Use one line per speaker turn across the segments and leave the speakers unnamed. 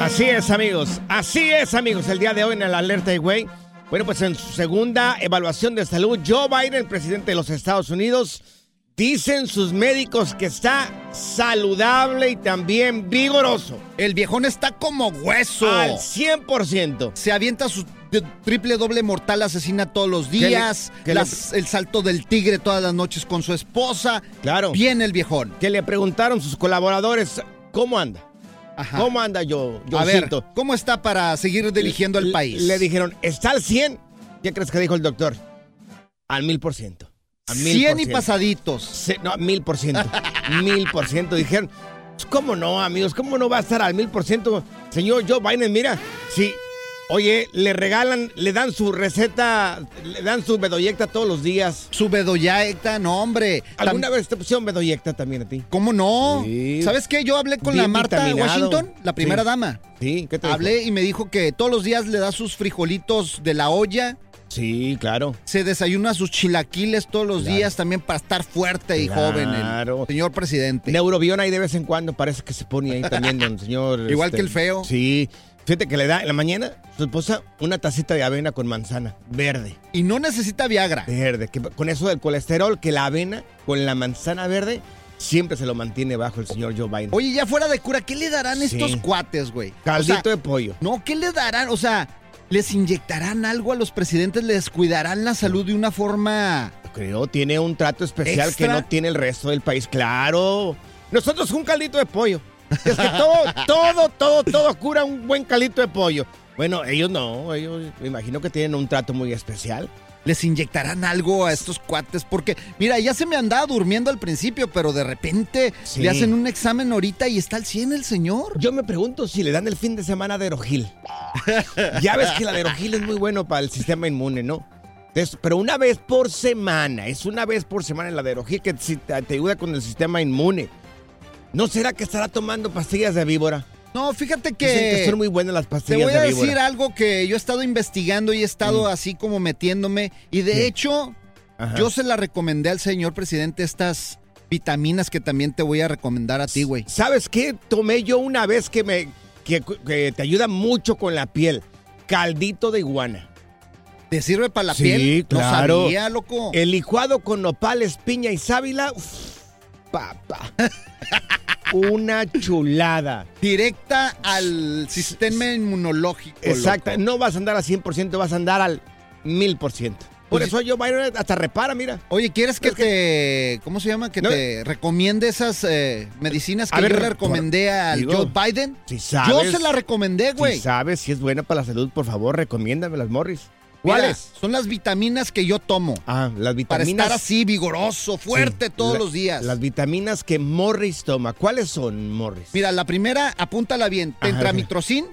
Así es, amigos. Así es, amigos. El día de hoy en el Alerta de Güey. Bueno, pues en su segunda evaluación de salud, Joe Biden, presidente de los Estados Unidos, dicen sus médicos que está saludable y también vigoroso.
El viejón está como hueso.
Al 100%.
Se avienta su triple doble mortal asesina todos los días.
qué le-
las- el salto del tigre todas las noches con su esposa.
Claro.
Bien el viejón.
Que le preguntaron sus colaboradores, ¿cómo anda?
Ajá.
¿Cómo anda yo,
A ver,
Joecito?
¿cómo está para seguir dirigiendo el
Le-
país?
Le dijeron, ¿está al 100? ¿Qué crees que dijo el doctor? Al mil por ciento. A mil
100
por
y pasaditos.
Se- no, mil por ciento. mil por ciento. Dijeron, pues, ¿cómo no, amigos? ¿Cómo no va a estar al mil por ciento? Señor Joe Biden, mira, si, oye, le regalan, le dan su receta, le dan su bedoyecta todos los días.
Su bedoyecta, no, hombre.
¿Alguna
Tam-
vez te pusieron bedoyecta también a ti?
¿Cómo no?
Sí.
¿Sabes qué? Yo hablé con
Bien
la Marta
vitaminado.
Washington, la primera
Sí.
dama.
Sí, ¿qué te dijo?
Hablé y me dijo que todos los días le da sus frijolitos de la olla,
Sí, claro.
se desayuna sus chilaquiles todos los
Claro.
días también para estar fuerte y
Claro.
joven el señor presidente.
Neurobión ahí de vez en cuando parece que se pone ahí también, don señor. este,
Igual que el feo.
Sí. Fíjate que le da en la mañana su esposa una tacita de avena con manzana verde.
Y no necesita Viagra.
Verde. Que con eso del colesterol, que la avena con la manzana verde siempre se lo mantiene bajo el señor Joe Biden.
Oye, ya fuera de cura, ¿qué le darán
Sí.
estos cuates, güey? O
Caldito
sea,
de pollo.
No, ¿qué le darán? O sea, ¿les inyectarán algo a los presidentes? ¿Les cuidarán la salud de una forma...
Creo, tiene un trato especial
¿Extra?
que no tiene el resto del país. Claro. Nosotros un caldito de pollo. Es que todo, todo, todo, todo cura un buen caldito de pollo. Bueno, ellos no, ellos me imagino que tienen un trato muy especial.
les inyectarán algo a estos cuates, porque mira, ya se me andaba durmiendo al principio, pero de repente
Sí.
le hacen un examen ahorita y está al 100 el señor.
Yo me pregunto si le dan el fin de semana de Aerogil. ya ves que la de Aerogil es muy bueno para el sistema inmune, ¿no? Pero una vez por semana, es una vez por semana la de que te ayuda con el sistema inmune. ¿No será que estará tomando pastillas de víbora?
No, fíjate
que
que...
son muy buenas las
Te
pastillas
voy a
de
decir algo que yo he estado investigando y he estado así como metiéndome. Y de hecho,
Ajá.
yo se la recomendé al señor presidente estas vitaminas que también te voy a recomendar a ti, güey.
¿Sabes qué? Tomé yo una vez que me que, que te ayuda mucho con la piel. Caldito de iguana.
¿Te sirve para la
Sí,
piel?
claro.
No sabía, loco.
El licuado con nopales, piña y sábila. uf, papá. Una chulada.
Directa al sistema inmunológico.
Exacto.
loco.
No vas a andar al 100%, vas a andar al 1000%. Por eso yo Byron hasta repara, mira.
Oye, ¿quieres que te, ¿cómo se llama? Que
No.
te recomiende esas eh, medicinas que
A ver,
yo le recomendé al
digo,
Joe Biden?
Si
Yo
sabes,
se la recomendé, güey.
Si sabes si es buena para la salud, por favor, recomiéndamelas, Morris. ¿Cuáles?
Son las vitaminas que yo tomo.
Ah, las
Para
vitaminas.
estar así, vigoroso, fuerte
Sí,
todos
la-
los días.
Las vitaminas que Morris toma. ¿Cuáles son, Morris?
Mira, la primera, apúntala bien. Tentramitrocin,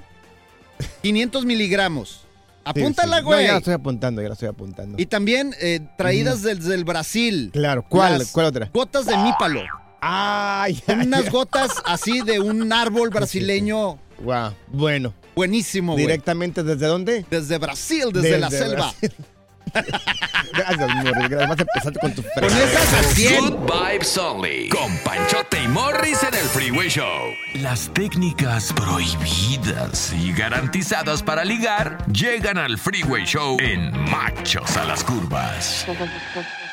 500 miligramos. Apúntala,
sí. No,
güey.
ya la estoy apuntando, ya la estoy apuntando.
y también eh, traídas desde el Brasil.
Claro, ¿cuál?
Las
¿Cuál otra?
Gotas de mípalo.
Ay, ay,
unas gotas así de un árbol brasileño
Wow, bueno.
Buenísimo, güey.
¿Directamente desde dónde?
Desde Brasil, desde, la selva.
Gracias, Morris. Gracias. Vas a empezar con tu
Con esas a 100.
Good Vibes Only. Con Panchote y Morris en el Freeway Show. Las técnicas prohibidas y garantizadas para ligar llegan al Freeway Show en Machos a las Curvas.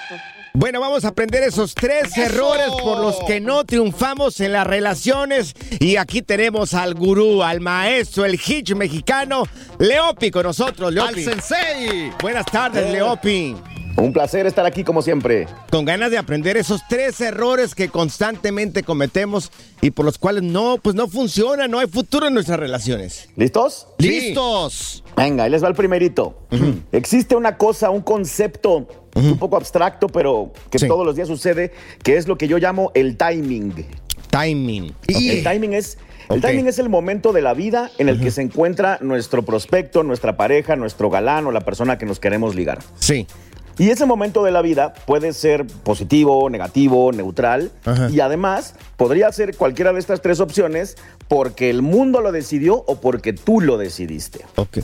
Bueno, vamos a aprender esos tres errores por los que no triunfamos en las relaciones. Y aquí tenemos al gurú, al maestro, el hitch mexicano, Leopi con nosotros.
Al
Leopi.
sensei.
Buenas tardes, Leopi.
Un placer estar aquí como siempre.
Con ganas de aprender esos tres errores que constantemente cometemos y por los cuales no, pues no funciona, no hay futuro en nuestras relaciones.
¿Listos?
Sí.
Listos.
Venga, ahí les va el primerito. Existe una cosa, un concepto un poco abstracto, pero que
Sí.
todos los días sucede, que es lo que yo llamo el timing.
Timing.
El timing es... El timing es el momento de la vida en el que se encuentra nuestro prospecto, nuestra pareja, nuestro galán o la persona que nos queremos ligar.
Sí.
Y ese momento de la vida puede ser positivo, negativo, neutral.
Ajá.
Y además podría ser cualquiera de estas tres opciones porque el mundo lo decidió o porque tú lo decidiste.
Ok.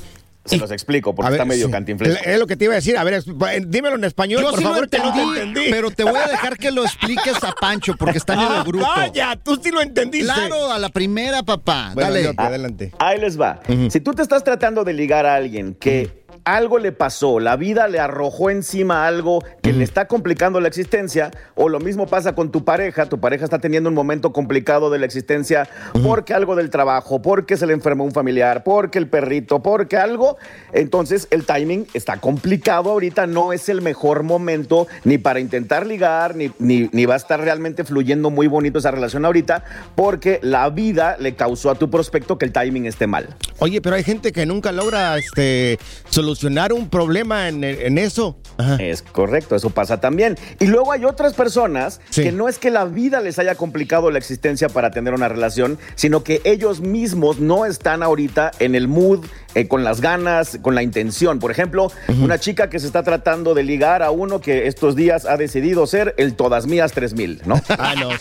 Se
Y-
los explico porque
ver,
está medio
sí.
cantinflesco.
Es lo que te iba a decir. A ver, exp- dímelo en español,
Yo
por
sí
favor,
lo
que no
entendí,
te entendí.
pero te voy a dejar que lo expliques a Pancho porque está medio
Ah,
bruto.
Vaya, tú sí lo entendiste.
Claro, a la primera, papá.
Bueno,
Dale.
Leopi, adelante.
Ahí les va. Si tú te estás tratando de ligar a alguien que algo le pasó, la vida le arrojó encima algo que le está complicando la existencia, o lo mismo pasa con tu pareja, tu pareja está teniendo un momento complicado de la existencia porque algo del trabajo, porque se le enfermó un familiar, porque el perrito, porque algo, entonces el timing está complicado ahorita, no es el mejor momento ni para intentar ligar, ni, ni, ni va a estar realmente fluyendo muy bonito esa relación ahorita, porque la vida le causó a tu prospecto que el timing esté mal.
Oye, pero hay gente que nunca logra este, solucionar un problema en, en eso. Ajá.
Es correcto, eso pasa también. Y luego hay otras personas
Sí.
que no es que la vida les haya complicado la existencia para tener una relación, sino que ellos mismos no están ahorita en el mood, eh, con las ganas, con la intención. Por ejemplo, una chica que se está tratando de ligar a uno que estos días ha decidido ser el Todas Mías 3000, ¿no?
Ah, no, sí,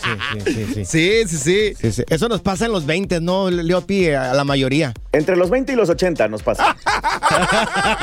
sí, sí, sí.
Sí, sí, sí.
Sí, sí. Eso nos pasa en los 20, ¿no, Leopi? A la mayoría.
Entre los 20 y los 80 nos pasa.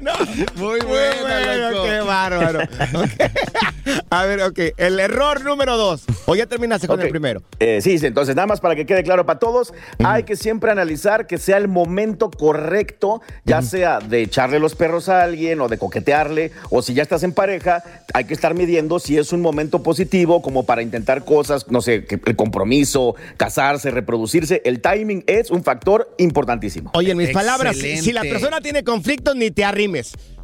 bueno.
Muy buena, loco.
Qué bárbaro. Ok. A ver, ok. El error número dos. O ya terminaste con
Ok.
el primero.
Eh, sí, sí, entonces nada más para que quede claro para todos, hay que siempre analizar que sea el momento correcto, ya sea de echarle los perros a alguien o de coquetearle, o si ya estás en pareja, hay que estar midiendo si es un momento positivo como para intentar cosas, no sé, el compromiso, casarse, reproducirse. El timing es un factor importantísimo.
Oye, en mis palabras, si,
Excelente.
si la persona tiene conflictos, ni te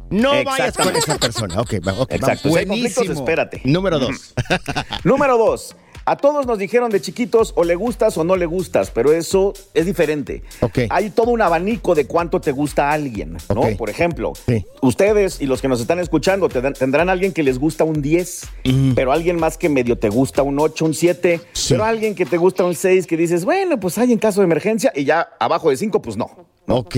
No vayas con esa persona. Ok, ok,
Exacto. Si hay conflictos,
Buenísimo.
espérate.
Número dos.
Número dos. A todos nos dijeron de chiquitos o le gustas o no le gustas, pero eso es diferente.
Ok.
Hay todo un abanico de cuánto te gusta a alguien, ¿no? Por ejemplo,
Sí.
ustedes y los que nos están escuchando tendrán, alguien que les gusta un 10, pero alguien más que medio te gusta un 8, un 7,
Sí.
pero alguien que te gusta un 6 que dices, bueno, pues hay en caso de emergencia y ya abajo de 5, pues no.
Ok.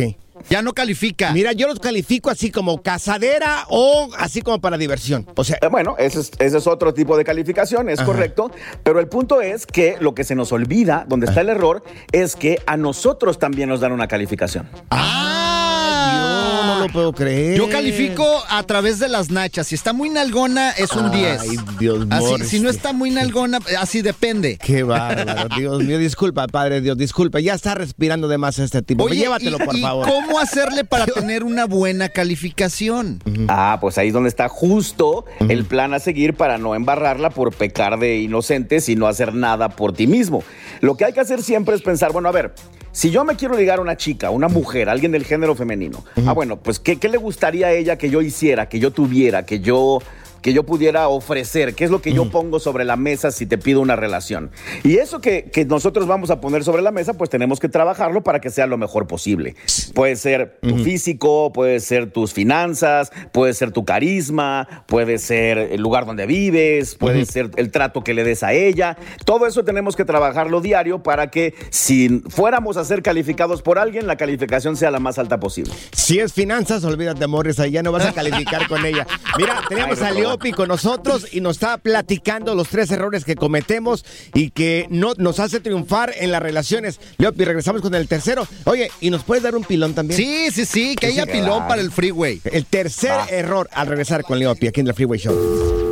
Ya no califica.
Mira, yo los califico así como casadera o así como para diversión. O sea,
Eh, Bueno, ese es, ese es otro tipo de calificación, es
Ajá.
correcto, pero el punto es que lo que se nos olvida, donde está el error, es que a nosotros también nos dan una calificación.
yo no lo puedo creer.
Yo califico a través de las nachas. Si está muy nalgona, es un 10.
Ay, Dios Morris.
si no está muy nalgona, así depende.
Qué bárbaro, Dios mío, disculpa, Padre Dios, disculpa, ya está respirando de más este tipo.
Oye,
Llévatelo,
y-
por
y
favor.
¿Cómo hacerle para tener una buena calificación?
Ah, pues ahí es donde está justo el plan a seguir para no embarrarla por pecar de inocentes y no hacer nada por ti mismo. Lo que hay que hacer siempre es pensar, bueno, a ver, si yo me quiero ligar a una chica, una mujer, alguien del género femenino, ah, bueno, pues ¿qué, qué le gustaría a ella que yo hiciera, que yo tuviera, que yo que yo pudiera ofrecer, qué es lo que yo pongo sobre la mesa si te pido una relación. Y eso que, que nosotros vamos a poner sobre la mesa, pues tenemos que trabajarlo para que sea lo mejor posible. Puede ser tu físico, puede ser tus finanzas, puede ser tu carisma, puede ser el lugar donde vives, puede ser el trato que le des a ella. Todo eso tenemos que trabajarlo diario para que si fuéramos a ser calificados por alguien, la calificación sea la más alta posible.
Si es finanzas, olvídate, Morris, ahí ya no vas a calificar con ella. Mira, tenemos a
no,
Leopi con nosotros y nos está platicando los tres errores que cometemos y que no nos hace triunfar en las relaciones. Leopi, regresamos con el tercero. Oye, ¿y nos puedes dar un pilón también?
Sí, sí, sí, que haya pilón para el freeway.
El tercer error al regresar con Leopi aquí en el Freeway Show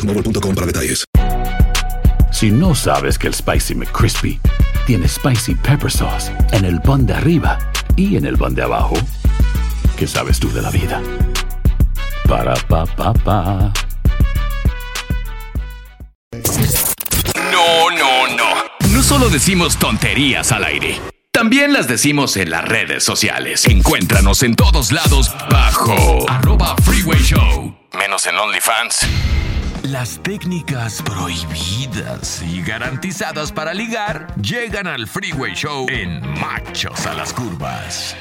para detalles.
Si no sabes que el Spicy McCrispy tiene Spicy Pepper Sauce en el pan de arriba y en el pan de abajo, ¿qué sabes tú de la vida? Para, pa, pa, pa.
No, no, no. No solo decimos tonterías al aire. También las decimos en las redes sociales. Encuéntranos en todos lados bajo arroba freeway show. Menos en OnlyFans. Las técnicas prohibidas y garantizadas para ligar llegan al Freeway Show en Machos a las Curvas.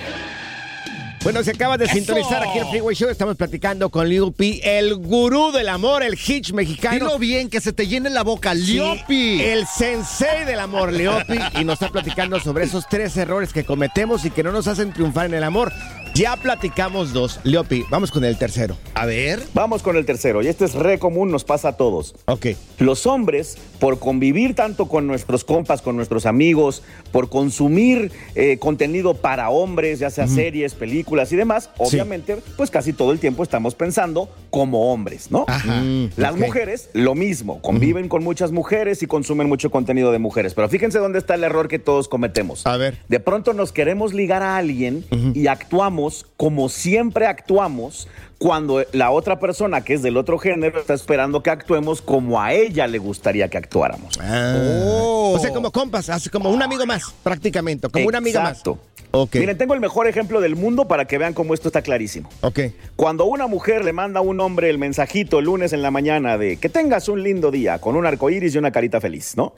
Bueno, se acaba de sintonizar aquí el Freeway Show. Estamos platicando con Liopi, el gurú del amor, el hitch mexicano.
Dilo bien, que se te llene la boca, Liopi.
el sensei del amor, Liopi. Y nos está platicando sobre esos tres errores que cometemos y que no nos hacen triunfar en el amor. Ya platicamos dos. Leopi, vamos con el tercero.
A ver.
Vamos con el tercero. Y este es re común, nos pasa a todos.
Ok.
Los hombres, por convivir tanto con nuestros compas, con nuestros amigos, por consumir eh, contenido para hombres, ya sea series, películas y demás, obviamente, pues casi todo el tiempo estamos pensando como hombres, ¿no?
Ajá.
Mm,
Las mujeres, lo mismo. Conviven con muchas mujeres y consumen mucho contenido de mujeres. Pero fíjense dónde está el error que todos cometemos.
A ver.
De pronto nos queremos ligar a alguien y actuamos como siempre actuamos cuando la otra persona que es del otro género está esperando que actuemos como a ella le gustaría que actuáramos.
Ah.
Oh.
O sea, como compas, así como un amigo más, prácticamente. Como una amiga más.
Exacto.
Ok.
Miren, tengo el mejor ejemplo del mundo para que vean cómo esto está clarísimo.
Ok.
Cuando una mujer le manda a un hombre el mensajito el lunes en la mañana de que tengas un lindo día con un arco iris y una carita feliz, ¿no?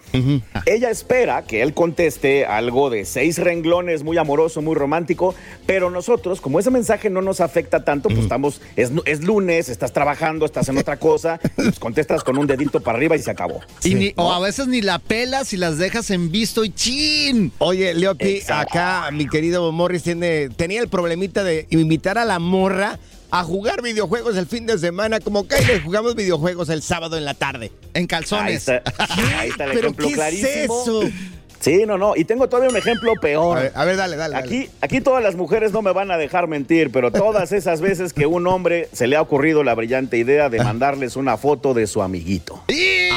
Ella espera que él conteste algo de seis renglones, muy amoroso, muy romántico, pero nosotros, como ese mensaje no nos afecta tanto, pues estamos, es, es lunes, estás trabajando, estás en otra cosa, y pues contestas con un dedito para arriba y se acabó.
Y ni- o a veces ni la pelas y las dejas en visto y chin.
Oye, Leopi,
Exacto.
acá mi querido Morris tiene, tenía el problemita de invitar a la morra a jugar videojuegos el fin de semana, como que ahí le jugamos videojuegos el sábado en la tarde.
En
Ahí
calzones.
está, ahí está el
¿Pero
ejemplo
qué es eso?
Sí, no, no. Y tengo todavía un ejemplo peor.
A ver, a ver, dale, dale. dale.
Aquí, aquí todas las mujeres no me van a dejar mentir, pero todas esas veces que un hombre se le ha ocurrido la brillante idea de mandarles una foto de su amiguito.
¡Y!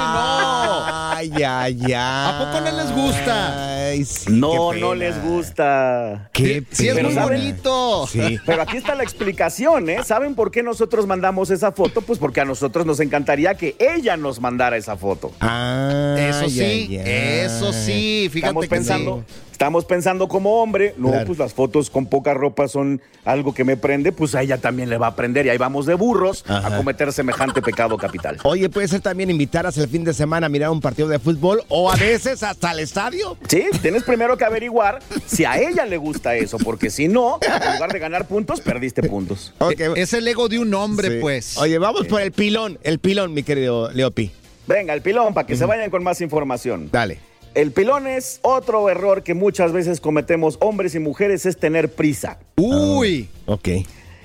Ay, ay, ay.
¿A poco no les gusta?
Ay, sí,
no, no les gusta.
Qué
Sí, es muy
¿saben?
bonito.
Sí.
Pero aquí está la explicación, ¿eh? ¿Saben por qué nosotros mandamos esa foto? Pues porque a nosotros nos encantaría que ella nos mandara esa foto.
Ah,
Eso sí,
ay, ay.
eso sí. Fíjate
Estamos
que
pensando,
sí.
estamos pensando como hombre, no,
Claro.
pues las fotos con poca ropa son algo que me prende, pues a ella también le va a prender y ahí vamos de burros
Ajá.
a cometer semejante pecado capital.
Oye, puede ser también invitarlas el fin de semana a mirar un partido de fútbol o a veces hasta al estadio.
Sí, tienes primero que averiguar si a ella le gusta eso, porque si no, en lugar de ganar puntos, perdiste puntos.
Ok.
E- Es el ego de un hombre,
Sí.
pues.
Oye, vamos por el pilón, el pilón, mi querido Leopi.
Venga, el pilón, para que se vayan con más información.
Dale.
El pilón es otro error que muchas veces cometemos hombres y mujeres, es tener prisa.
Uy.
Ok.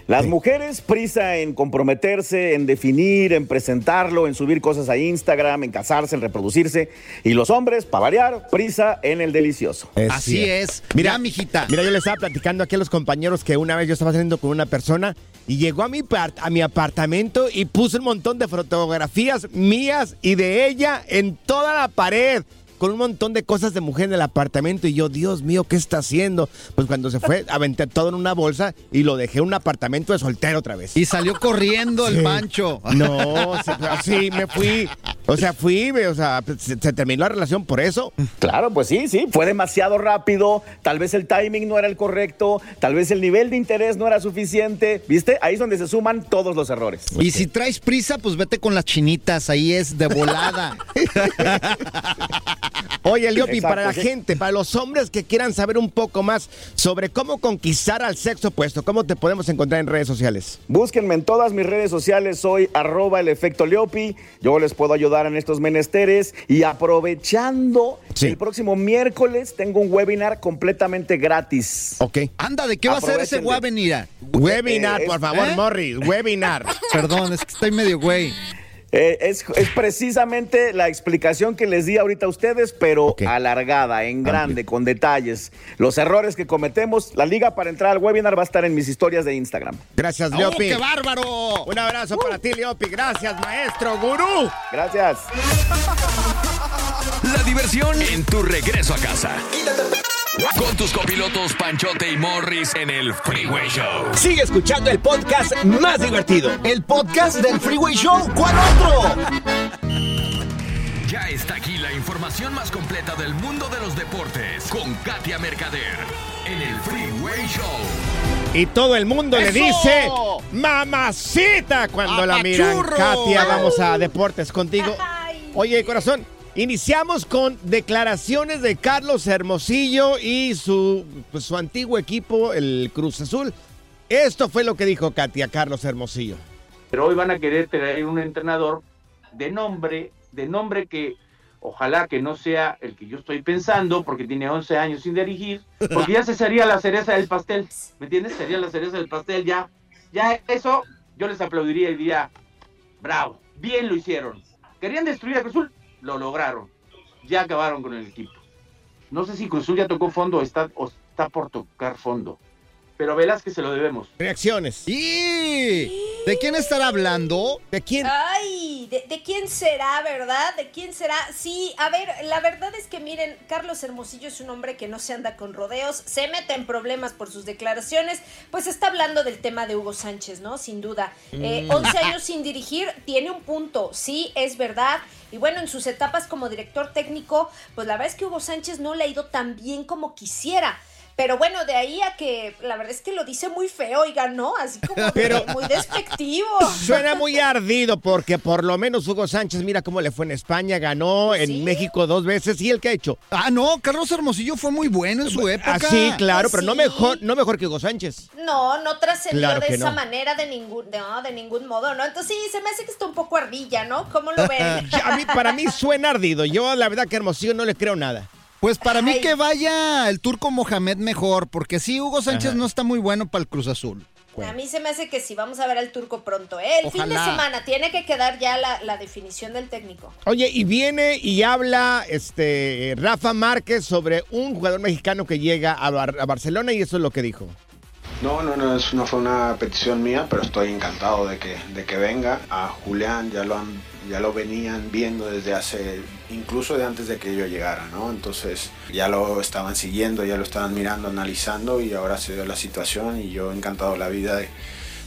Las
Sí.
mujeres prisa en comprometerse, en definir, en presentarlo, en subir cosas a Instagram, en casarse, en reproducirse. Y los hombres, para variar, prisa en el delicioso.
Es
Así
cierto.
es. Mira, mijita.
Mira, yo le estaba platicando aquí a los compañeros que una vez yo estaba saliendo con una persona y llegó a mi, a mi apartamento y puso un montón de fotografías mías y de ella en toda la pared. Con un montón de cosas de mujer en el apartamento. Y yo, Dios mío, ¿qué está haciendo? Pues cuando se fue, aventé todo en una bolsa y lo dejé en un apartamento de soltero otra vez.
Y salió corriendo el
Sí.
Pancho.
No, se- sí, me fui. O sea, fui, o sea, se, se terminó la relación por eso.
Claro, pues sí, sí, fue demasiado rápido, tal vez el timing no era el correcto, tal vez el nivel de interés no era suficiente, ¿viste? Ahí es donde se suman todos los errores.
Y si traes prisa, pues vete con las chinitas, ahí es de volada.
Oye, Leopi,
Exacto,
para la
sí.
gente, para los hombres que quieran saber un poco más sobre cómo conquistar al sexo opuesto, ¿cómo te podemos encontrar en redes sociales?
Búsquenme en todas mis redes sociales, soy arroba el efecto Leopi, yo les puedo ayudar en estos menesteres y aprovechando,
Sí.
el próximo miércoles tengo un webinar completamente gratis.
Ok.
Anda, ¿de qué va a ser ese webinar?
Webinar, por favor,
¿eh?
Morris, webinar.
Perdón, es que estoy medio güey.
Eh, es, es precisamente la explicación que les di ahorita a ustedes, pero alargada, en grande, con detalles. Los errores que cometemos, la liga para entrar al webinar va a estar en mis historias de Instagram.
Gracias,
¡Oh,
Leopi.
qué bárbaro!
Un abrazo para ti, Leopi. Gracias, maestro gurú.
Gracias.
La diversión en tu regreso a casa. Con tus copilotos Panchote y Morris en el Freeway Show.
Sigue escuchando el podcast más divertido.
El podcast del Freeway Show, ¿cuál otro?
Ya está aquí la información más completa del mundo de los deportes con Katia Mercader en el Freeway Show.
Y todo el mundo le dice mamacita cuando la miran. Katia, vamos a deportes contigo. Oye, corazón, iniciamos con declaraciones de Carlos Hermosillo y su, pues, su antiguo equipo, el Cruz Azul. Esto fue lo que dijo Katia Carlos Hermosillo.
pero hoy van a querer traer un entrenador de nombre, de nombre que ojalá que no sea el que yo estoy pensando, porque tiene 11 años sin dirigir, porque ya se sería la cereza del pastel, ¿me entiendes? Sería la cereza del pastel, ya, ya eso yo les aplaudiría y diría, bravo, bien lo hicieron. Querían destruir a Cruzul, lo lograron, ya acabaron con el equipo. No sé si Cruzul ya tocó fondo o está, o está por tocar fondo, pero Velázquez se lo debemos.
Reacciones.
¿Y de quién estará hablando?
¿De quién?
Ay, ¿de, de quién será, verdad? ¿De quién será? Sí, a ver, la verdad es que miren, Carlos Hermosillo es un hombre que no se anda con rodeos, se mete en problemas por sus declaraciones, pues está hablando del tema de Hugo Sánchez, ¿no? Sin duda. Eh, 11 años sin dirigir, tiene un punto, sí, es verdad. Y bueno, en sus etapas como director técnico, pues la verdad es que Hugo Sánchez no le ha ido tan bien como quisiera. Pero bueno, de ahí a que la verdad es que lo dice muy feo, oigan, ¿no? Así como de-
Pero-
muy despectivo.
Suena muy ardido porque por lo menos Hugo Sánchez, mira cómo le fue en España, ganó en
Sí.
México dos veces y el que ha hecho.
Ah, no, Carlos Hermosillo fue muy bueno en su época.
Ah, sí, claro,
Pues
pero no mejor, no mejor que Hugo Sánchez.
No, no trascendió
Claro
de esa
no.
manera de ningún, de, no, de ningún modo, ¿no? Entonces sí, se me hace que está un poco ardilla, ¿no? ¿Cómo lo ven?
Ya, a mí, para mí suena ardido. Yo la verdad que Hermosillo no le creo nada.
Pues para mí que vaya el turco Mohamed mejor, porque sí, Hugo Sánchez
Ajá.
no está muy bueno para el Cruz Azul.
A mí se me hace que sí, vamos a ver al turco pronto, ¿eh? El fin de semana tiene que quedar ya la, la definición del técnico.
Oye, y viene y habla este Rafa Márquez sobre un jugador mexicano que llega a, Bar- a Barcelona y eso es lo que dijo.
No, no, no, es- no fue una petición mía, pero estoy encantado de que, de que venga. A Julián ya lo, han, ya lo venían viendo desde hace, incluso de antes de que yo llegara, ¿no? Entonces ya lo estaban siguiendo, ya lo estaban mirando, analizando y ahora se dio la situación y yo encantado la vida de,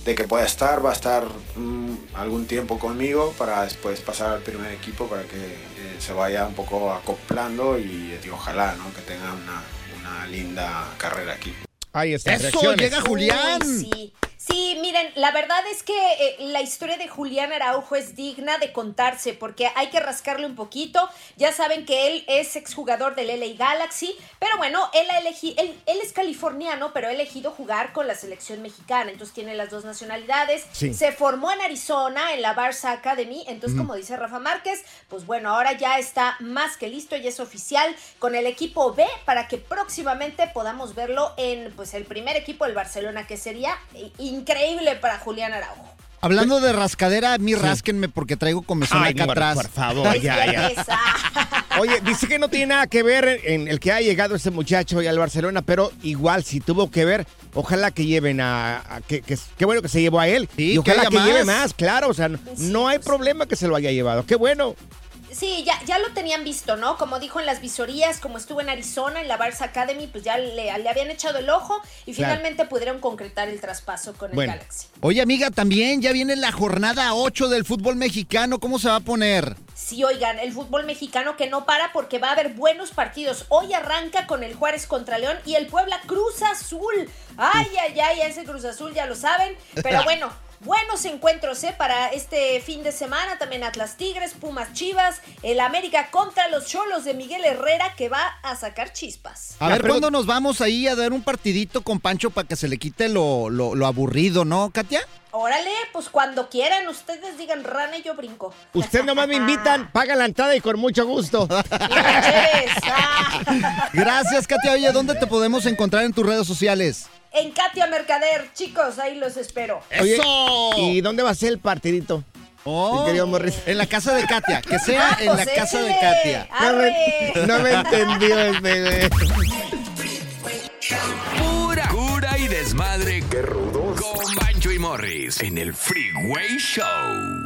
de que pueda estar, va a estar mm, algún tiempo conmigo para después pasar al primer equipo para que eh, se vaya un poco acoplando y, eh, ojalá, ¿no? Que tenga una, una linda carrera aquí.
Ahí está.
Eso,
reacciones.
llega Julián.
Uy, sí. Sí, miren, la verdad es que eh, la historia de Julián Araujo es digna de contarse porque hay que rascarle un poquito. Ya saben que él es exjugador del LA Galaxy, pero bueno, él, ha elegi- él, él es californiano, pero ha elegido jugar con la selección mexicana, entonces tiene las dos nacionalidades.
Sí.
Se formó en Arizona, en la Barça Academy, entonces como dice Rafa Márquez, pues bueno, ahora ya está más que listo y es oficial con el equipo B para que próximamente podamos verlo en pues el primer equipo del Barcelona, que sería i- increíble para Julián Araujo.
Hablando de rascadera, a mí rásquenme porque traigo comezón
Ay,
acá
por,
atrás.
por favor, ya, ya. Oye, dice que no tiene nada que ver en el que ha llegado este muchacho y al Barcelona, pero igual si tuvo que ver, ojalá que lleven a, a- que, que- qué bueno que se llevó a él
Sí,
y ojalá
que
lleve
más.
más, claro, o sea, no, no hay problema que se lo haya llevado. Qué bueno.
Sí, ya, ya lo tenían visto, ¿no? Como dijo en las visorías, como estuvo en Arizona, en la Barça Academy, pues ya le, le habían echado el ojo y
Claro.
finalmente pudieron concretar el traspaso con el. Galaxy.
Oye, amiga, también ya viene la jornada 8 del fútbol mexicano. ¿Cómo se va a poner?
Sí, oigan, el fútbol mexicano que no para porque va a haber buenos partidos. Hoy arranca con el Juárez contra León y el Puebla Cruz Azul. Ay, ay, ay, ese Cruz Azul ya lo saben. Pero bueno, buenos encuentros ¿eh? para este fin de semana. También Atlas Tigres, Pumas Chivas, el América contra los Cholos de Miguel Herrera que va a sacar chispas.
A ver cuándo nos vamos ahí a dar un partidito con Pancho para que se le quite lo, lo- lo aburrido, ¿no, Katia?
Órale, pues cuando quieran, ustedes digan rana y yo brinco.
Usted nomás me invitan, paga la entrada y con mucho gusto.
Gracias, Katia. Oye, ¿dónde te podemos encontrar en tus redes sociales?
En Katia Mercader, chicos, ahí los espero.
Oye, ¿Y dónde va a ser el partidito?
Oh,
Mi querido Morris.
En la casa de Katia. Que sea en la
pues
casa de
échale.
Katia.
No me, no me entendió este güey.
Pura cura y desmadre. Qué rudos. Con Bancho y Morris en el Freeway Show.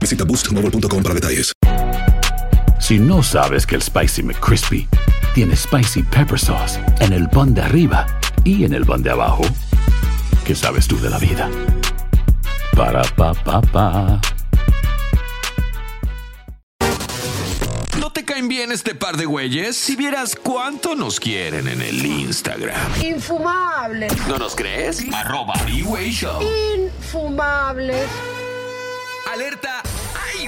Visita boostmobile.com para detalles.
Si no sabes que el Spicy McCrispy tiene Spicy Pepper Sauce en el pan de arriba y en el pan de abajo, ¿qué sabes tú de la vida? Para, pa, pa, pa.
¿No te caen bien este par de güeyes? Si vieras cuánto nos quieren en el Instagram.
Infumables.
¿No nos crees? Arroba Freeway Show.
Infumables.
Alerta.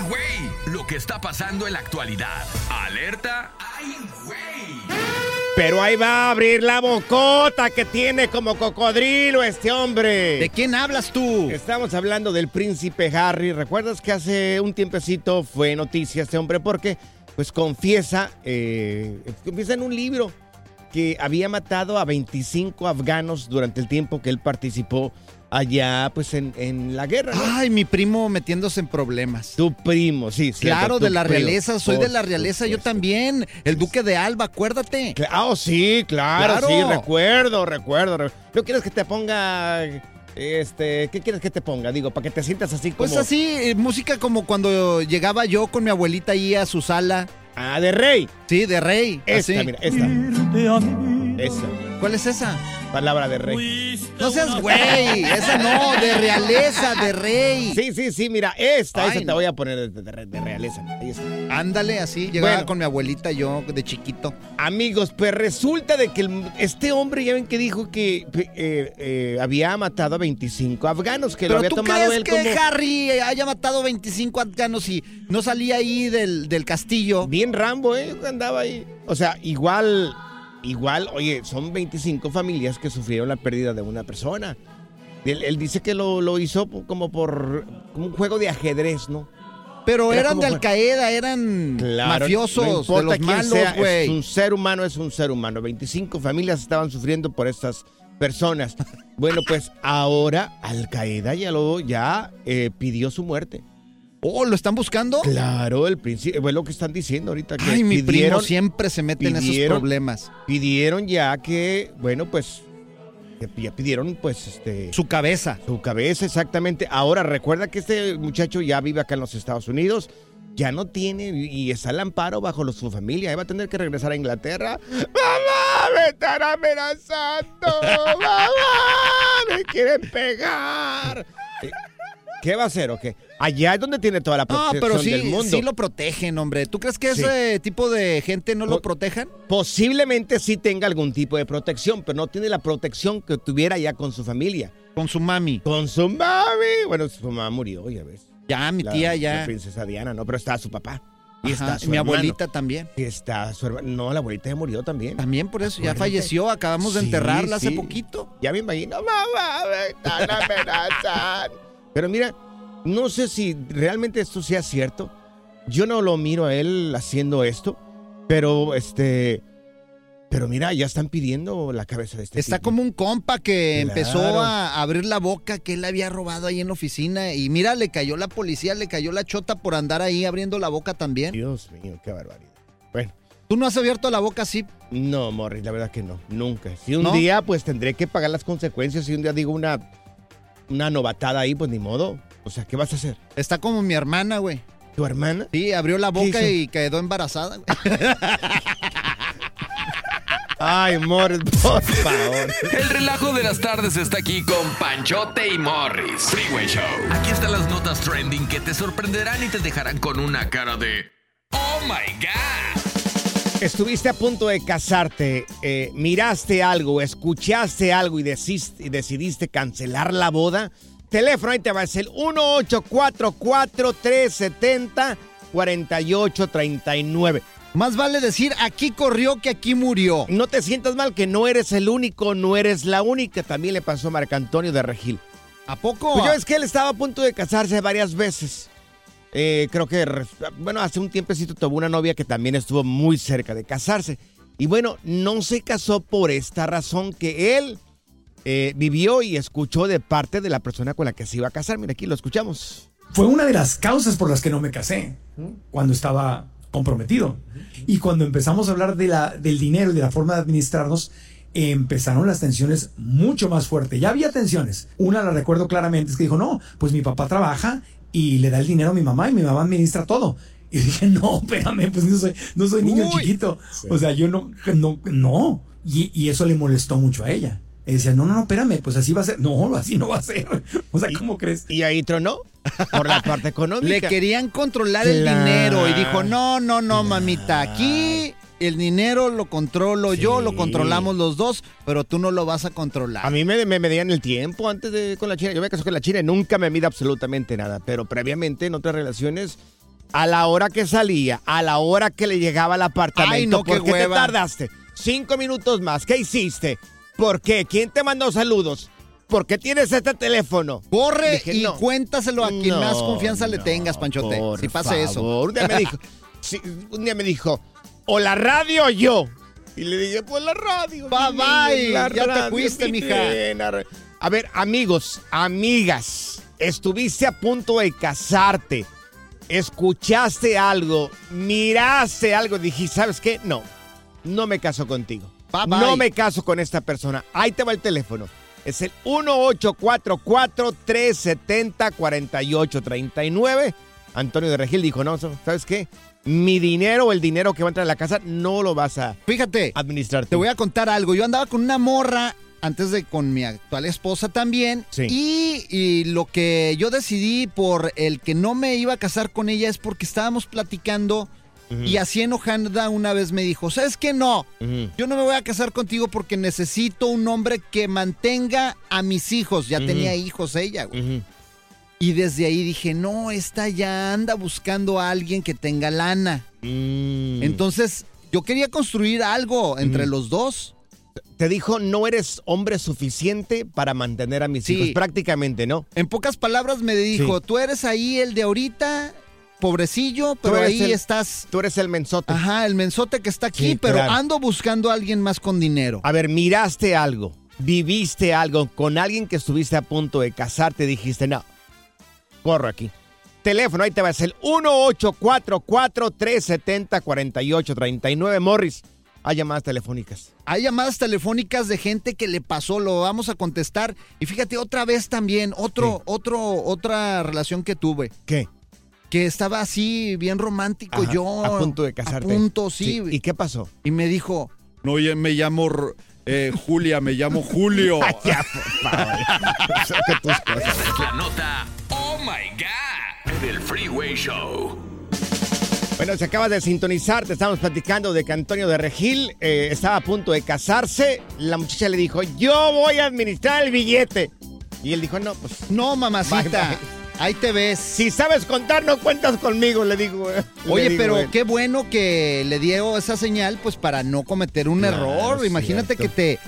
¡Ay, güey! Lo que está pasando en la actualidad. Alerta. ¡Ay, güey!
Pero ahí va a abrir la bocota que tiene como cocodrilo este hombre.
¿De quién hablas tú?
Estamos hablando del príncipe Harry. ¿Recuerdas que hace un tiempecito fue noticia este hombre? Porque pues confiesa, eh, confiesa en un libro que había matado a 25 afganos durante el tiempo que él participó allá pues en, en la guerra. ¿no?
Ay, mi primo metiéndose en problemas.
Tu primo, sí. cierto,
Claro, de la
primo.
realeza, soy
Por
de la realeza, yo también. El duque de Alba, acuérdate.
Ah, oh, sí, claro,
Claro.
sí, recuerdo, recuerdo. re- ¿No quieres que te ponga, este, qué quieres que te ponga? Digo, para que te sientas así como...
Pues así, eh, música como cuando llegaba yo con mi abuelita ahí a su sala.
Ah, de rey.
Sí, de rey.
Esta,
así.
mira, esta. Esa.
¿Cuál es esa?
Palabra de rey.
No seas güey, esa no, de realeza, de rey.
Sí, sí, sí, mira, esta,
Ay,
esa te voy a poner de, de- de realeza. Ahí está.
Ándale, así, llegaba
Bueno.
con mi abuelita yo de chiquito.
Amigos, pues resulta de que el- este hombre, ya ven que dijo que eh, eh, había matado a 25 afganos, que lo había
tú
tomado
crees
él
que
como...
Harry haya matado 25 afganos y no salía ahí del, del castillo.
Bien Rambo, ¿eh? Andaba ahí. O sea, igual, igual, oye, son 25 familias que sufrieron la pérdida de una persona. Él, él dice que lo, lo hizo como por como un juego de ajedrez, ¿no?
Pero
Era
eran de Al Qaeda, eran
Claro,
mafiosos,
no
de los malos,
Es
güey.
un ser humano, es un ser humano. 25 familias estaban sufriendo por estas personas. Bueno, pues ahora Al Qaeda ya lo ya eh, pidió su muerte.
Oh, ¿lo están buscando?
Claro, el principio, es lo que están diciendo ahorita que
Ay, mi primo siempre se mete en esos problemas.
Pidieron ya que, bueno, pues ya pidieron pues este
Su cabeza.
su cabeza exactamente. Ahora recuerda que este muchacho ya vive acá en los Estados Unidos. ya no tiene y está al amparo bajo los- su familia. Ahí va a tener que regresar a Inglaterra. ¡Mamá, me están amenazando! ¡Mamá, me quieren pegar! Eh, ¿Qué va a hacer o qué? Allá es donde tiene toda la
No,
protección
pero sí,
del mundo.
sí lo protegen, hombre. ¿Tú crees que
Sí.
ese tipo de gente no lo protejan?
Posiblemente sí tenga algún tipo de protección, pero no tiene la protección que tuviera ya con su familia.
Con su mami.
Con su mami. Bueno, su mamá murió, ya ves.
Ya, mi
La-
tía ya.
La princesa Diana, no, pero está su papá. Y
Ajá,
está su
mi
hermano.
abuelita también.
Y está su hermano. No, la abuelita ya murió también.
También por eso, ya falleció. Acabamos de
Sí,
enterrarla hace poquito.
Ya me imagino, mamá, me están amenazando. Pero mira, no sé si realmente esto sea cierto. Yo no lo miro a él haciendo esto, pero este. Pero mira, ya están pidiendo la cabeza de este
Está
tipo.
como un compa que
Claro.
empezó a abrir la boca que él había robado ahí en la oficina y mira, le cayó la policía, le cayó la chota por andar ahí abriendo la boca también.
Dios mío, qué barbaridad. Bueno.
¿Tú no has abierto la boca así?
No, Morris, la verdad que no, nunca. Si un
¿No?
día, pues tendré que pagar las consecuencias. Si un día digo una, una novatada ahí, pues ni modo. O sea, ¿qué vas a hacer?
Está como mi hermana, güey.
¿Tu hermana?
Sí, abrió la
¿Qué
boca y quedó embarazada. güey.
Ay, Morris, por favor.
El relajo de las tardes está aquí con Panchote y Morris. Freeway Show. Aquí están las notas trending que te sorprenderán y te dejarán con una cara de Oh my God.
Estuviste a punto de casarte, eh, miraste algo, escuchaste algo y, decis- y decidiste cancelar la boda. Teléfono, ahí te va, es el 1844-370-4839.
Más vale decir aquí corrió que aquí murió.
No te sientas mal que no eres el único, no eres la única. También le pasó a Marc Antonio de Regil.
¿A poco?
Pues yo es que él estaba a punto de casarse varias veces. Eh, creo que, bueno, hace un tiempecito tuvo una novia que también estuvo muy cerca de casarse. Y bueno, no se casó por esta razón que él eh, vivió y escuchó de parte de la persona con la que se iba a casar. Mira, aquí lo escuchamos.
Fue una de las causas por las que no me casé cuando estaba comprometido. Y cuando empezamos a hablar de la, del dinero y de la forma de administrarnos, empezaron las tensiones mucho más fuertes. Ya había tensiones. Una la recuerdo claramente, es que dijo, no, pues mi papá trabaja y le da el dinero a mi mamá y mi mamá administra todo. Y dije, no, espérame, pues no soy, no soy niño
Uy.
chiquito. O sea, yo no, no, no. Y, y eso le molestó mucho a ella. Y decía, no, no, no, espérame, pues así va a ser. No, así no va a ser. O sea, ¿cómo crees?
Y ahí tronó por la parte económica.
Le querían controlar el dinero y dijo, no, no, no, mamita, aquí el dinero lo controlo yo, lo controlamos los dos, pero tú no lo vas a controlar.
A mí me, me medían el tiempo antes de con la China. Yo me casé con la China y nunca me mide absolutamente nada. Pero previamente en otras relaciones, a la hora que salía, a la hora que le llegaba al apartamento,
Ay, no,
¿por
qué
qué te tardaste? Cinco minutos más. ¿Qué hiciste? ¿Por qué? ¿Quién te mandó saludos? ¿Por qué tienes este teléfono?
Corre
Dije,
y
no.
cuéntaselo a quien
No,
más confianza le tengas, Panchote.
por
Si pasa eso.
Un día me dijo, sí, un día me dijo, o la radio o yo. Y le dije, pues la radio.
Bye, bye,
la
ya te fuiste,
mi
mija.
nena". A ver, amigos, amigas, estuviste a punto de casarte, escuchaste algo, miraste algo, dijiste, ¿sabes qué? No, no me caso contigo.
Bye, bye.
No me caso con esta persona. Ahí te va el teléfono. Es el 1844-370-4839. Antonio de Regil dijo, no, ¿sabes qué? Mi dinero o el dinero que va a entrar a la casa no lo vas a
Fíjate,
administrar
te voy a contar algo. Yo andaba con una morra antes de con mi actual esposa también.
Sí.
Y, y lo que yo decidí por el que no me iba a casar con ella es porque estábamos platicando y así enojada una vez me dijo, ¿sabes qué? No, yo no me voy a casar contigo porque necesito un hombre que mantenga a mis hijos. Ya tenía hijos ella, güey. Y desde ahí dije, no, esta ya anda buscando a alguien que tenga lana.
Mm.
Entonces, yo quería construir algo entre los dos.
Te dijo, no eres hombre suficiente para mantener a mis
Sí.
hijos. Prácticamente, ¿no?
En pocas palabras me dijo,
Sí.
tú eres ahí el de ahorita, pobrecillo, pero ahí
el-
estás.
Tú eres el mensote.
Ajá, el mensote que está aquí,
Sí,
pero
claro.
ando buscando a alguien más con dinero.
A ver, miraste algo, viviste algo con alguien que estuviste a punto de casarte, dijiste, no, corro aquí. Teléfono, ahí te va, es el 1844-370-4839. Morris, hay llamadas telefónicas.
Hay llamadas telefónicas de gente que le pasó, lo vamos a contestar. Y fíjate, otra vez también, otro, otro, otra relación que tuve.
¿Qué?
Que estaba así, bien romántico
Ajá,
yo.
a punto de casarte.
A punto, sí.
¿Y qué pasó?
Y me dijo, no, ya me llamo eh, Julia, me llamo Julio.
ya, por favor. Saca tus cosas.
Es la nota Oh My God en el Freeway Show.
Bueno, se acaba de sintonizar, te estamos platicando de que Antonio de Regil eh, estaba a punto de casarse. La muchacha le dijo, yo voy a administrar el billete. Y él dijo, no, pues...
No, mamacita.
Bye, bye.
Ahí te ves.
Si sabes contar, no cuentas conmigo, le digo. eh. Le
Oye,
digo,
pero
eh.
qué bueno que le dio esa señal, pues para no cometer un
Claro,
error. Imagínate
cierto.
que te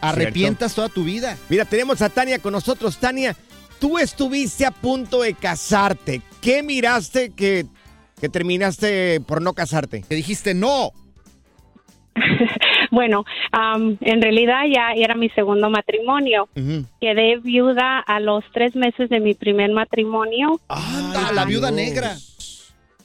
arrepientas toda tu vida.
Mira, tenemos a Tania con nosotros. Tania, tú estuviste a punto de casarte. ¿Qué miraste que, que terminaste por no casarte?
Que dijiste no.
Bueno, am, en realidad ya era mi segundo matrimonio. Quedé viuda a los tres meses de mi primer matrimonio.
Anda, la viuda negra.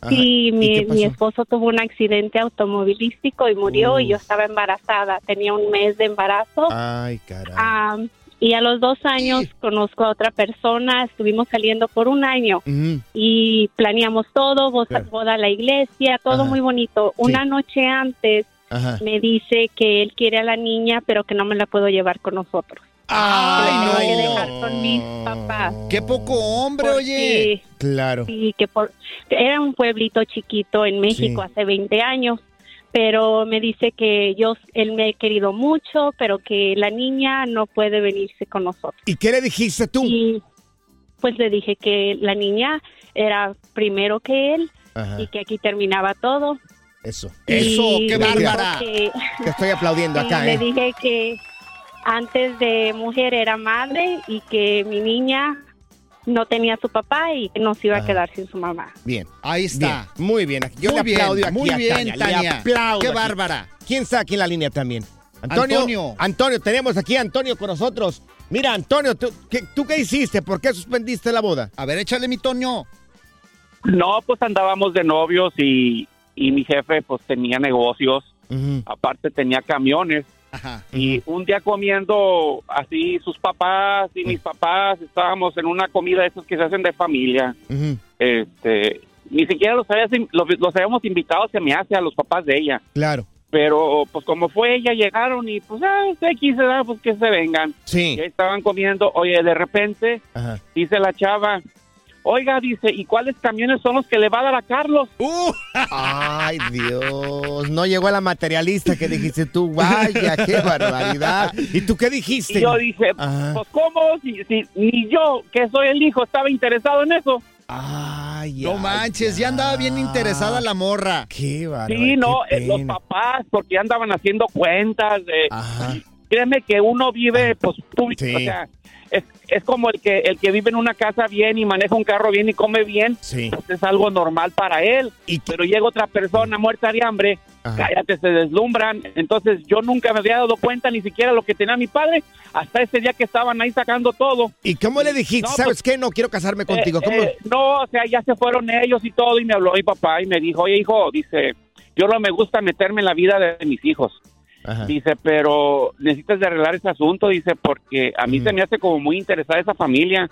Y mi, mi esposo tuvo un accidente automovilístico y murió y yo estaba embarazada. Tenía un mes de embarazo.
Ay, caray.
Am, y a los dos años conozco a otra persona, estuvimos saliendo por un año y planeamos todo, boda, boda a la iglesia, todo
Ajá.
muy bonito. Una noche antes
Ajá.
me dice que él quiere a la niña, pero que no me la puedo llevar con nosotros.
Ay,
tengo que
no.
dejar con mis papás.
Qué poco hombre, oye.
Claro.
Sí, que por, era un pueblito chiquito en México
Sí.
hace 20 años, pero me dice que yo, él me ha querido mucho, pero que la niña no puede venirse con nosotros.
¿Y qué le dijiste tú?
Y pues le dije que la niña era primero que él
Ajá.
y que aquí terminaba todo.
Eso.
Y
qué bárbara.
que-
Te estoy aplaudiendo acá,
le
¿eh?
dije que antes de mujer era madre y que mi niña no tenía a su papá y que no se iba a quedar sin su mamá.
Bien.
Ahí está.
Bien, Muy bien. Yo
Muy
le
bien,
aplaudo aquí
muy
a
bien,
Tania. Le
Tania.
aplaudo
Qué
aquí.
bárbara.
¿Quién está aquí en la línea también? Antonio.
Antonio.
Antonio, tenemos aquí a Antonio con nosotros. Mira, Antonio, ¿tú qué, tú qué hiciste? ¿Por qué suspendiste la boda?
A ver, échale mi Toño.
No, pues andábamos de novios y, y mi jefe pues tenía negocios, aparte tenía camiones. Y un día comiendo así sus papás y mis papás, estábamos en una comida de esos que se hacen de familia. Este, ni siquiera los, habías- los, los habíamos invitado, se me hace a los papás de ella.
Claro.
Pero pues como fue ella, llegaron y pues, ah, X, ¿verdad? pues que se vengan.
Sí.
Y ahí estaban comiendo, oye, de repente
Ajá.
dice la chava, oiga, dice, ¿y cuáles camiones son los que le va a dar a Carlos?
Ay, Dios. No llegó a la materialista que dijiste tú. Vaya, qué barbaridad. ¿Y tú qué dijiste?
Y yo dije,
Ajá.
pues ¿cómo? Si, si ni yo, que soy el hijo, estaba interesado en eso.
Ay,
No manches, ya andaba bien interesada la morra.
Qué
Sí, no, eh, los papás, porque andaban haciendo cuentas. De, créeme que uno vive, pues, público, o sea, es, es como el que el que vive en una casa bien y maneja un carro bien y come bien, pues es algo normal para él. Pero llega otra persona muerta de hambre, cállate, se deslumbran. Entonces yo nunca me había dado cuenta ni siquiera lo que tenía mi padre hasta ese día que estaban ahí sacando todo.
¿Y cómo le dijiste?
No,
¿Sabes
pues,
qué? No quiero casarme contigo.
eh, eh, no, o sea, ya se fueron ellos y todo, y me habló mi papá y me dijo, oye, hijo, dice, yo no me gusta meterme en la vida de mis hijos. Dice, pero necesitas de arreglar ese asunto, dice, porque a mí se me hace como muy interesada esa familia.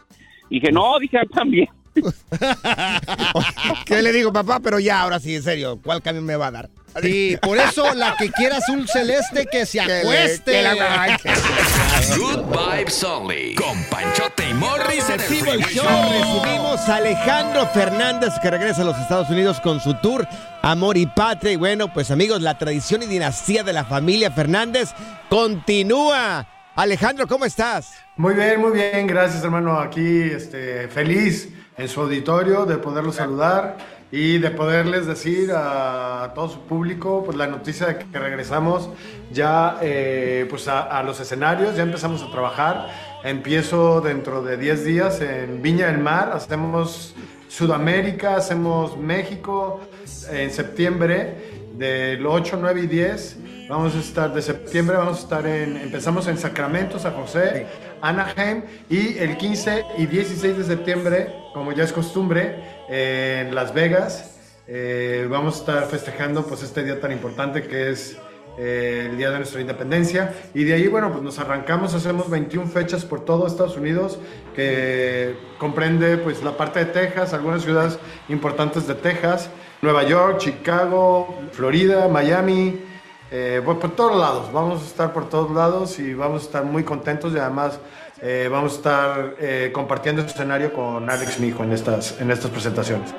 Dije, no, dije, también.
¿Qué le digo, papá? Pero ya, ahora sí, en serio, ¿cuál camión me va a dar?
Sí, por eso la que quiera azul celeste que se acueste.
que la-
Good Vibes Only. Con Panchote y Morris en el Show.
Recibimos a Alejandro Fernández que regresa a los Estados Unidos con su tour Amor y Patria. Y bueno, pues amigos, la tradición y dinastía de la familia Fernández continúa. Alejandro, ¿cómo estás?
Muy bien, muy bien, gracias hermano. Aquí este, feliz en su auditorio de poderlos saludar y de poderles decir a todo su público pues la noticia de que regresamos ya eh, pues a, a los escenarios, ya empezamos a trabajar. Empiezo dentro de 10 días en Viña del Mar, hacemos Sudamérica, hacemos México en septiembre del 8, 9 y 10. Vamos a estar de septiembre, vamos a estar en, empezamos en Sacramento, San José, Anaheim y el 15 y 16 de septiembre, como ya es costumbre, en Las Vegas. Eh, vamos a estar festejando pues este día tan importante que es eh, el día de nuestra independencia. Y de ahí, bueno, pues nos arrancamos, hacemos 21 fechas por todo Estados Unidos, que comprende pues la parte de Texas, algunas ciudades importantes de Texas, Nueva York, Chicago, Florida, Miami, eh, pues, por todos lados. Vamos a estar por todos lados y vamos a estar muy contentos y además eh, vamos a estar eh, compartiendo escenario con Alex Mijo en estas, en estas presentaciones.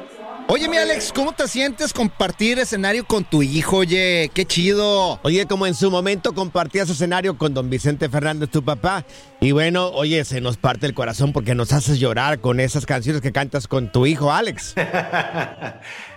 Oye, mi Alex, ¿cómo te sientes compartir escenario con tu hijo? Oye, qué chido.
Oye, como en su momento compartías escenario con don Vicente Fernández, tu papá. Y bueno, oye, se nos parte el corazón porque nos haces llorar con esas canciones que cantas con tu hijo, Alex.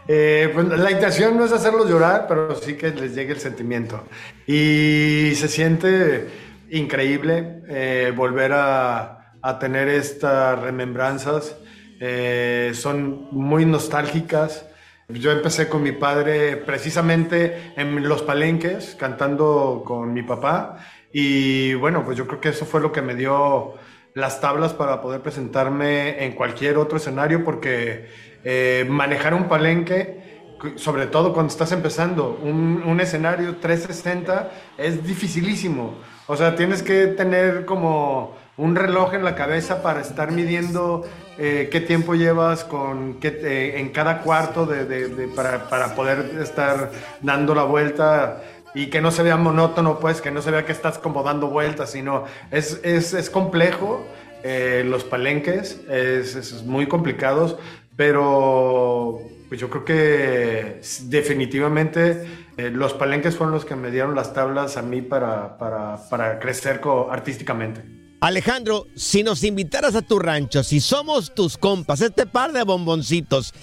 Eh, pues, la intención no es hacerlos llorar, pero sí que les llegue el sentimiento. Y se siente increíble eh, volver a, a tener estas remembranzas eh, son muy nostálgicas. Yo empecé con mi padre precisamente en los palenques, cantando con mi papá. Y bueno, pues yo creo que eso fue lo que me dio las tablas para poder presentarme en cualquier otro escenario, porque eh, manejar un palenque, sobre todo cuando estás empezando, un, un escenario 360 es dificilísimo. O sea, tienes que tener como un reloj en la cabeza para estar midiendo eh, qué tiempo llevas con qué, eh, en cada cuarto de, para, para, poder estar dando la vuelta y que no se vea monótono, pues, que no se vea que estás como dando vueltas, sino es, es, es complejo. Eh, los palenques es, es, muy complicados, pero pues yo creo que definitivamente eh, los palenques fueron los que me dieron las tablas a mí para, para, para crecer artísticamente.
Alejandro, si nos invitaras a tu rancho, si somos tus compas, este par de bomboncitos,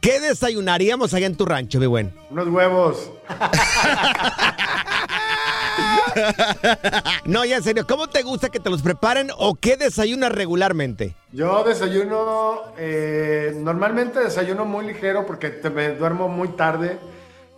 ¿qué desayunaríamos allá en tu rancho, mi buen?
Unos huevos.
no, ya en serio, ¿cómo te gusta que te los preparen o qué desayunas regularmente?
Yo desayuno, eh, normalmente desayuno muy ligero porque te, me duermo muy tarde.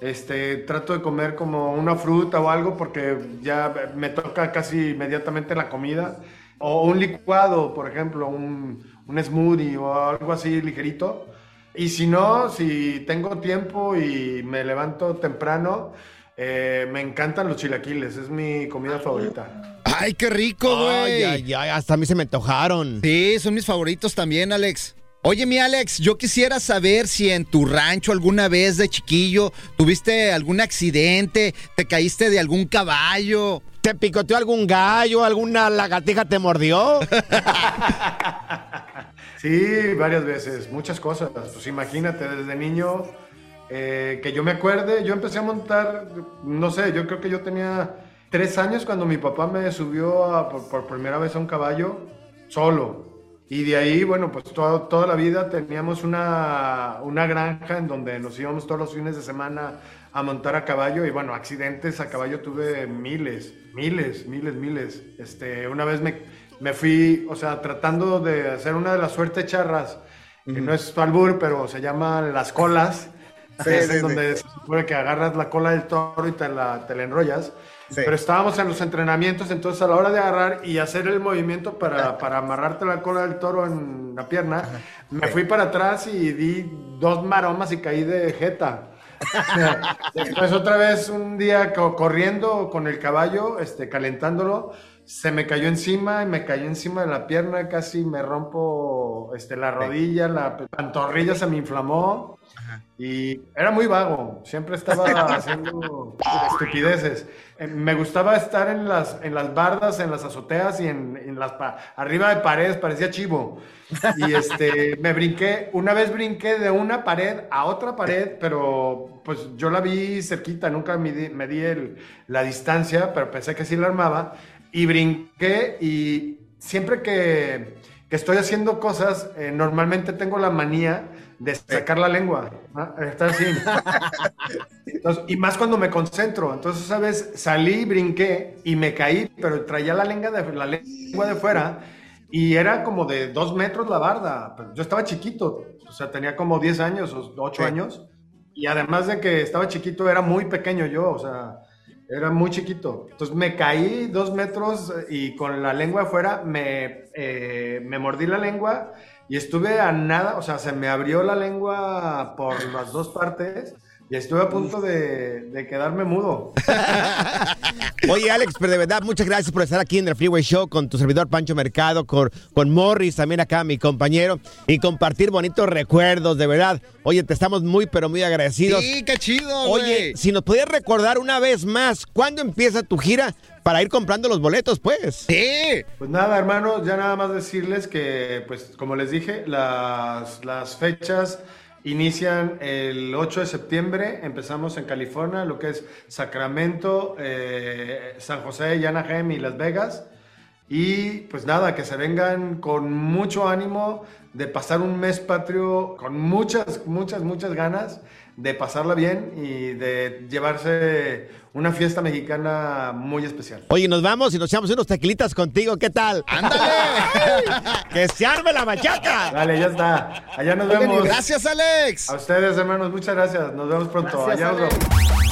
Este, trato de comer como una fruta o algo porque ya me toca casi inmediatamente la comida. O un licuado, por ejemplo, un, un smoothie o algo así ligerito. Y si no, si tengo tiempo y me levanto temprano, eh, me encantan los chilaquiles, es mi comida favorita.
¡Ay, qué rico, güey!
Ay, ay, ay, hasta a mí se me antojaron.
Sí, son mis favoritos también, Alex. Oye, mi Alex, yo quisiera saber si en tu rancho alguna vez de chiquillo tuviste algún accidente, te caíste de algún caballo.
¿Te picoteó algún gallo? ¿Alguna lagartija te mordió?
sí, varias veces, muchas cosas. Pues imagínate, desde niño, eh, que yo me acuerde, yo empecé a montar, no sé, yo creo que yo tenía tres años cuando mi papá me subió a, por, por, primera vez a un caballo solo. Y de ahí, bueno, pues todo, toda la vida teníamos una, una granja en donde nos íbamos todos los fines de semana a montar a caballo y bueno, accidentes a caballo tuve miles, miles, miles, miles. Este, una vez me, me fui, o sea, tratando de hacer una de las suertes charras, que no es albur, pero se llama las colas, sí, es sí, donde sí. se supone que agarras la cola del toro y te la, te la enrollas. Pero estábamos en los entrenamientos, entonces a la hora de agarrar y hacer el movimiento para, para amarrarte la cola del toro en la pierna, me fui para atrás y di dos maromas y caí de jeta. Después otra vez un día corriendo con el caballo, este, calentándolo, se me cayó encima y me cayó encima de la pierna, casi me rompo este, la rodilla, la pantorrilla se me inflamó y era muy vago, siempre estaba haciendo estupideces. Eh, me gustaba estar en las, en las bardas, en las azoteas y en, en las arriba de paredes, parecía chivo. Y este, me brinqué, una vez brinqué de una pared a otra pared, pero pues yo la vi cerquita, nunca me di, me di el, la distancia, pero pensé que sí la armaba. Y brinqué y siempre que, que estoy haciendo cosas, eh, normalmente tengo la manía de sacar la lengua, ¿no? está así. Entonces, y más cuando me concentro. Entonces, esa vez salí, brinqué y me caí, pero traía la lengua de, la lengua de fuera y era como de dos metros la barda. Yo estaba chiquito, o sea, tenía como 10 años o 8 sí. años. Y además de que estaba chiquito, era muy pequeño yo, o sea, era muy chiquito. Entonces me caí dos metros y con la lengua afuera me, eh, me mordí la lengua y estuve a nada, o sea, se me abrió la lengua por las dos partes, y estuve a punto de, de quedarme mudo.
Oye, Alex, pero de verdad, muchas gracias por estar aquí en el Freeway Show con tu servidor Pancho Mercado, con, con Morris, también acá, mi compañero, y compartir bonitos recuerdos, de verdad. Oye, te estamos muy, pero muy agradecidos.
Sí, qué chido,
Oye,
güey.
si nos podías recordar una vez más, ¿cuándo empieza tu gira para ir comprando los boletos, pues?
Sí.
Pues nada, hermanos, ya nada más decirles que, pues como les dije, las, las fechas inician el 8 de septiembre, empezamos en California, lo que es Sacramento, eh, San José, Anaheim y Las Vegas. Y pues nada, que se vengan con mucho ánimo de pasar un mes patrio con muchas, muchas, muchas ganas de pasarla bien y de llevarse una fiesta mexicana muy especial.
Oye, nos vamos y nos echamos unos tequilitas contigo, ¿qué tal?
¡Ándale!
¡Que se arme la machaca!
Dale, ya está. Allá nos vemos.
gracias, Alex.
A ustedes, hermanos, muchas gracias. Nos vemos pronto.
Gracias,
Allá nos
Alex.
vemos.